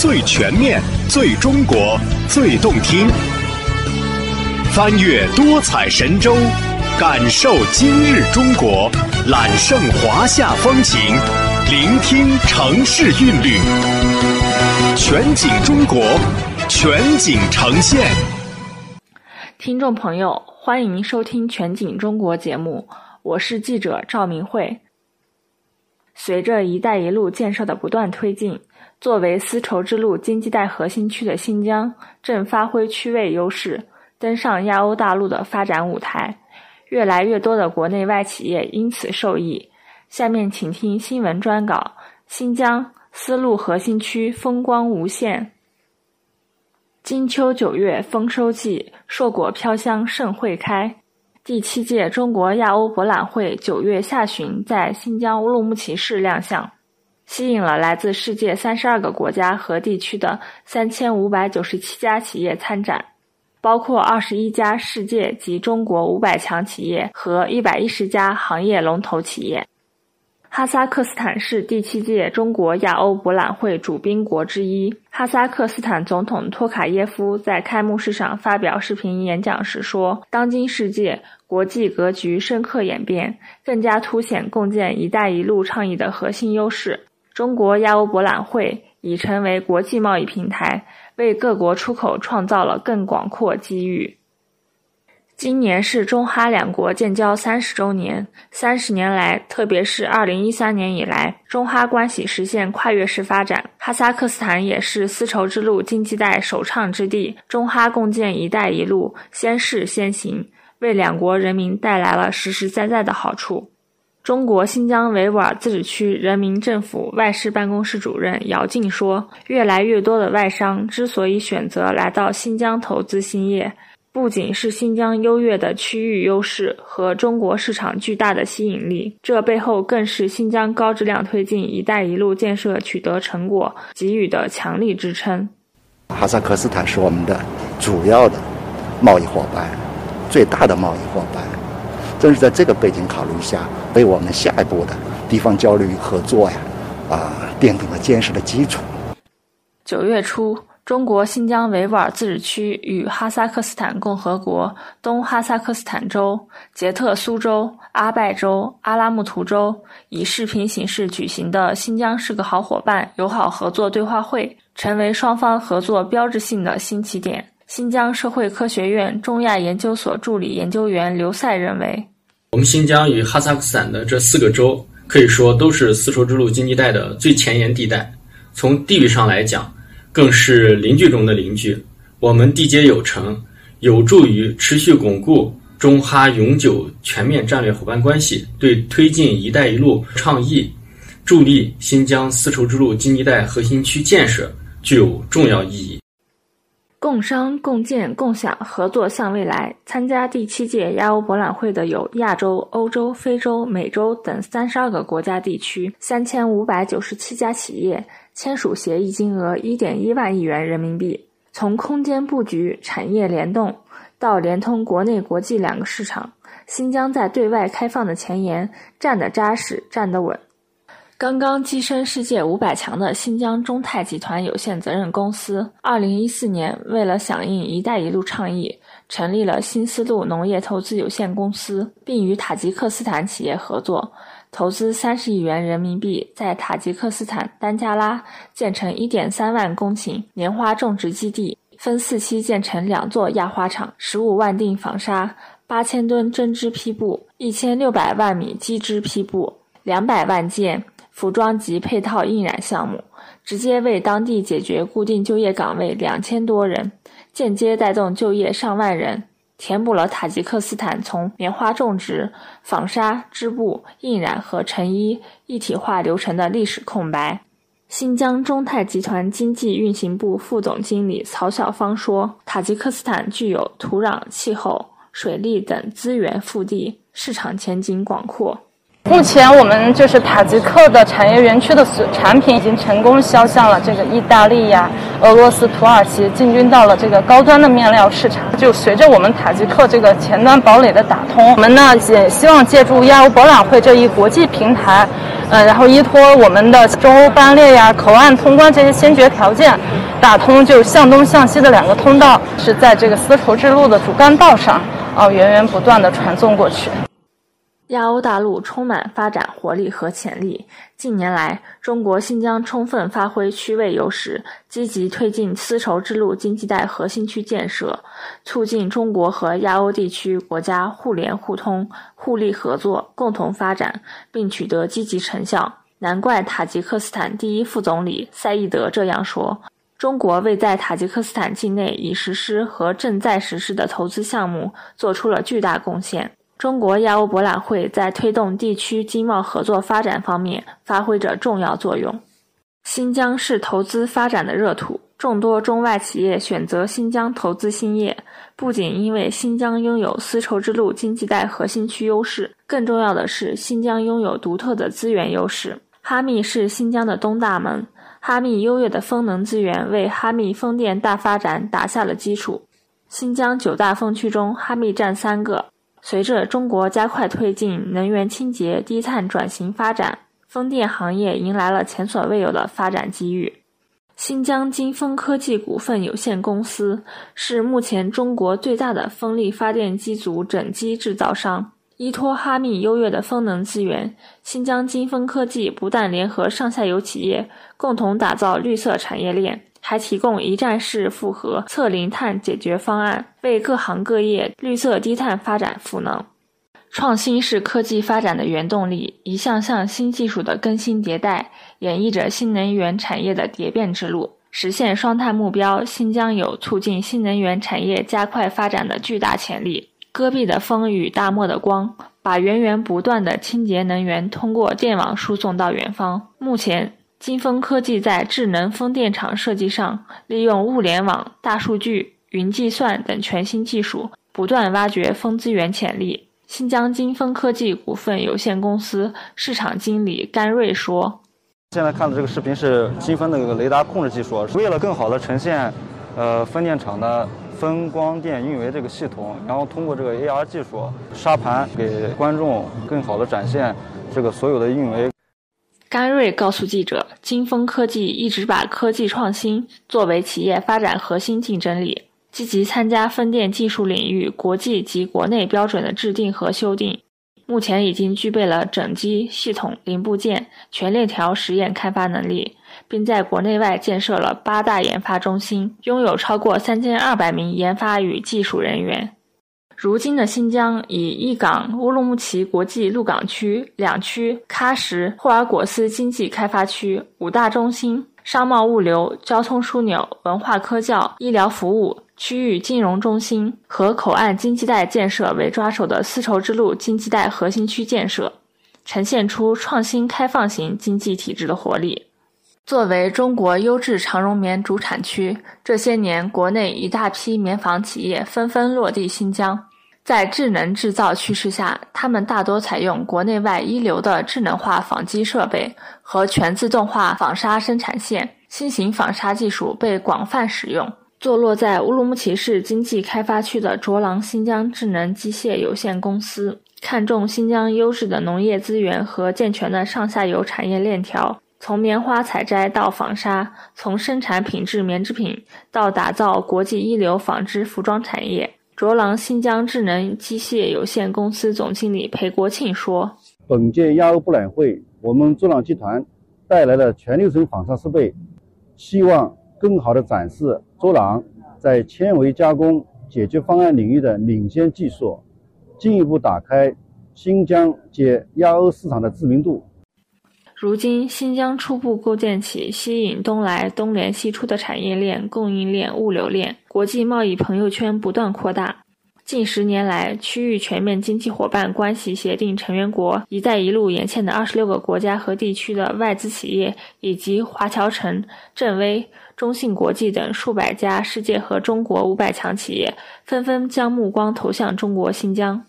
最全面、最中国、最动听。翻越多彩神州，感受今日中国，揽胜华夏风情，聆听城市韵律。全景中国，全景呈现。听众朋友，欢迎收听《全景中国》节目，我是记者赵明慧。随着“一带一路”建设的不断推进，作为丝绸之路经济带核心区的新疆正发挥区位优势，登上亚欧大陆的发展舞台。越来越多的国内外企业因此受益。下面请听新闻专稿：新疆丝路核心区风光无限。金秋九月丰收季，硕果飘香盛会开。第七届中国亚欧博览会九月下旬在新疆乌鲁木齐市亮相，吸引了来自世界三十二个国家和地区的三千五百九十七家企业参展，包括二十一家世界及中国五百强企业和一百一十家行业龙头企业。哈萨克斯坦是第七届中国亚欧博览会主宾国之一。哈萨克斯坦总统托卡耶夫在开幕式上发表视频演讲时说：“当今世界国际格局深刻演变，更加凸显共建‘一带一路’倡议的核心优势。中国亚欧博览会已成为国际贸易平台，为各国出口创造了更广阔机遇。”今年是中哈两国建交三十周年。三十年来，特别是二零一三年以来，中哈关系实现跨越式发展。哈萨克斯坦也是丝绸之路经济带首倡之地，中哈共建“一带一路”先试先行，为两国人民带来了实实在在的好处。中国新疆维吾尔自治区人民政府外事办公室主任姚静说：“越来越多的外商之所以选择来到新疆投资兴业。”不仅是新疆优越的区域优势和中国市场巨大的吸引力，这背后更是新疆高质量推进“一带一路”建设取得成果给予的强力支撑。哈萨克斯坦是我们的主要的贸易伙伴，最大的贸易伙伴。正是在这个背景考虑下，为我们下一步的地方交流与合作呀，啊，奠定了坚实的基础。九月初。中国新疆维吾尔自治区与哈萨克斯坦共和国东哈萨克斯坦州、杰特苏州、阿拜州、阿拉木图州以视频形式举行的“新疆是个好伙伴”友好合作对话会，成为双方合作标志性的新起点。新疆社会科学院中亚研究所助理研究员刘赛认为，我们新疆与哈萨克斯坦的这四个州可以说都是丝绸之路经济带的最前沿地带，从地域上来讲。更是邻居中的邻居，我们缔结有成，有助于持续巩固中哈永久全面战略伙伴关系，对推进“一带一路”倡议、助力新疆丝绸之路经济带核心区建设具有重要意义。共商共建共享合作向未来。参加第七届亚欧博览会的有亚洲、欧洲、非洲、美洲等三十二个国家地区，三千五百九十七家企业。签署协议金额一点一万亿元人民币。从空间布局、产业联动到联通国内国际两个市场，新疆在对外开放的前沿站得扎实、站得稳。刚刚跻身世界五百强的新疆中泰集团有限责任公司，二零一四年为了响应“一带一路”倡议，成立了新丝路农业投资有限公司，并与塔吉克斯坦企业合作。投资三十亿元人民币，在塔吉克斯坦丹加拉建成一点三万公顷棉花种植基地，分四期建成两座压花厂，十五万锭纺纱，八千吨针织坯布，一千六百万米机织坯布，两百万件服装及配套印染项目，直接为当地解决固定就业岗位两千多人，间接带动就业上万人。填补了塔吉克斯坦从棉花种植、纺纱织布、印染和成衣一体化流程的历史空白。新疆中泰集团经济运行部副总经理曹晓芳说：“塔吉克斯坦具有土壤、气候、水利等资源富地，市场前景广阔。”目前我们就是塔吉克的产业园区的产品已经成功销向了这个意大利呀、俄罗斯、土耳其，进军到了这个高端的面料市场。就随着我们塔吉克这个前端堡垒的打通，我们呢也希望借助亚欧博览会这一国际平台，呃，然后依托我们的中欧班列呀、口岸通关这些先决条件，打通就向东向西的两个通道，是在这个丝绸之路的主干道上，啊，源源不断的传送过去。亚欧大陆充满发展活力和潜力。近年来，中国新疆充分发挥区位优势，积极推进丝绸之路经济带核心区建设，促进中国和亚欧地区国家互联互通、互利合作、共同发展，并取得积极成效。难怪塔吉克斯坦第一副总理赛义德这样说：“中国为在塔吉克斯坦境内已实施和正在实施的投资项目做出了巨大贡献。”中国亚欧博览会在推动地区经贸合作发展方面发挥着重要作用。新疆是投资发展的热土，众多中外企业选择新疆投资兴业，不仅因为新疆拥有丝绸之路经济带核心区优势，更重要的是新疆拥有独特的资源优势。哈密是新疆的东大门，哈密优越的风能资源为哈密风电大发展打下了基础。新疆九大风区中，哈密占三个。随着中国加快推进能源清洁、低碳转型发展，风电行业迎来了前所未有的发展机遇。新疆金风科技股份有限公司是目前中国最大的风力发电机组整机制造商。依托哈密优越的风能资源，新疆金风科技不但联合上下游企业，共同打造绿色产业链。还提供一站式复合测零碳解决方案，为各行各业绿色低碳发展赋能。创新是科技发展的原动力，一项项新技术的更新迭代，演绎着新能源产业的蝶变之路。实现双碳目标，新疆有促进新能源产业加快发展的巨大潜力。戈壁的风与大漠的光，把源源不断的清洁能源通过电网输送到远方。目前。金风科技在智能风电场设计上，利用物联网、大数据、云计算等全新技术，不断挖掘风资源潜力。新疆金风科技股份有限公司市场经理甘瑞说：“现在看的这个视频是金风的一个雷达控制技术，为了更好的呈现，呃，风电场的风光电运维这个系统，然后通过这个 AR 技术沙盘，给观众更好的展现这个所有的运维。”甘瑞告诉记者：“金风科技一直把科技创新作为企业发展核心竞争力，积极参加风电技术领域国际及国内标准的制定和修订。目前已经具备了整机、系统、零部件全链条实验开发能力，并在国内外建设了八大研发中心，拥有超过三千二百名研发与技术人员。”如今的新疆以一港乌鲁木齐国际陆港区、两区喀什霍尔果斯经济开发区、五大中心、商贸物流、交通枢纽、文化科教、医疗服务、区域金融中心和口岸经济带建设为抓手的丝绸之路经济带核心区建设，呈现出创新开放型经济体制的活力。作为中国优质长绒棉主产区，这些年国内一大批棉纺企业纷纷落地新疆。在智能制造趋势下，他们大多采用国内外一流的智能化纺机设备和全自动化纺纱生产线，新型纺纱技术被广泛使用。坐落在乌鲁木齐市经济开发区的卓朗新疆智能机械有限公司，看重新疆优质的农业资源和健全的上下游产业链条，从棉花采摘到纺纱，从生产品质棉制品到打造国际一流纺织服装产业。卓朗新疆智能机械有限公司总经理裴国庆说：“本届亚欧博览会，我们卓朗集团带来了全流程纺纱设备，希望更好地展示卓朗在纤维加工解决方案领域的领先技术，进一步打开新疆及亚欧市场的知名度。”如今，新疆初步构建起西引东来、东联西出的产业链、供应链、物流链，国际贸易朋友圈不断扩大。近十年来，区域全面经济伙伴关系协定成员国、“一带一路”沿线的二十六个国家和地区的外资企业，以及华侨城、正威、中信国际等数百家世界和中国五百强企业，纷纷将目光投向中国新疆。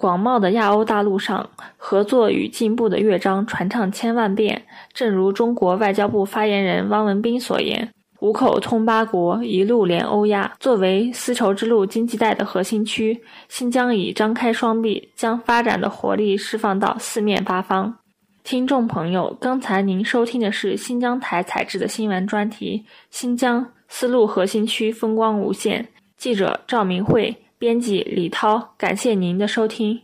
广袤的亚欧大陆上，合作与进步的乐章传唱千万遍。正如中国外交部发言人汪文斌所言，五口通八国，一路连欧亚。作为丝绸之路经济带的核心区，新疆已张开双臂，将发展的活力释放到四面八方。听众朋友，刚才您收听的是新疆台采制的新闻专题《新疆丝路核心区风光无限》，记者赵明慧。编辑李涛感谢您的收听。